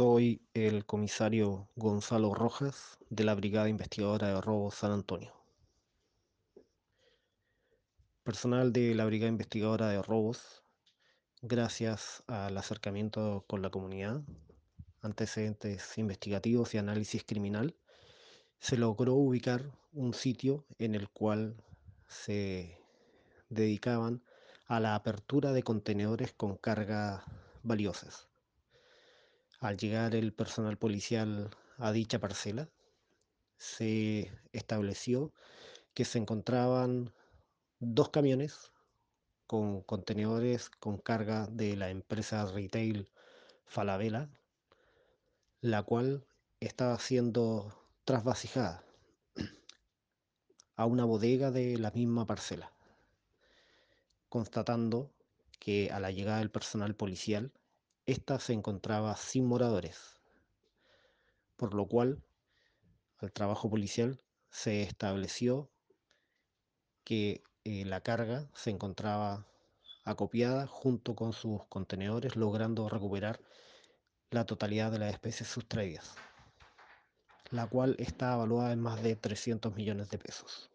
Soy el comisario Gonzalo Rojas de la Brigada Investigadora de Robos San Antonio. Personal de la Brigada Investigadora de Robos, gracias al acercamiento con la comunidad, antecedentes investigativos y análisis criminal, se logró ubicar un sitio en el cual se dedicaban a la apertura de contenedores con cargas valiosas. Al llegar el personal policial a dicha parcela, se estableció que se encontraban dos camiones con contenedores con carga de la empresa retail Falabella, la cual estaba siendo trasvasijada a una bodega de la misma parcela, constatando que a la llegada del personal policial, ésta se encontraba sin moradores, por lo cual al trabajo policial se estableció que eh, la carga se encontraba acopiada junto con sus contenedores, logrando recuperar la totalidad de las especies sustraídas, la cual está evaluada en más de 300 millones de pesos.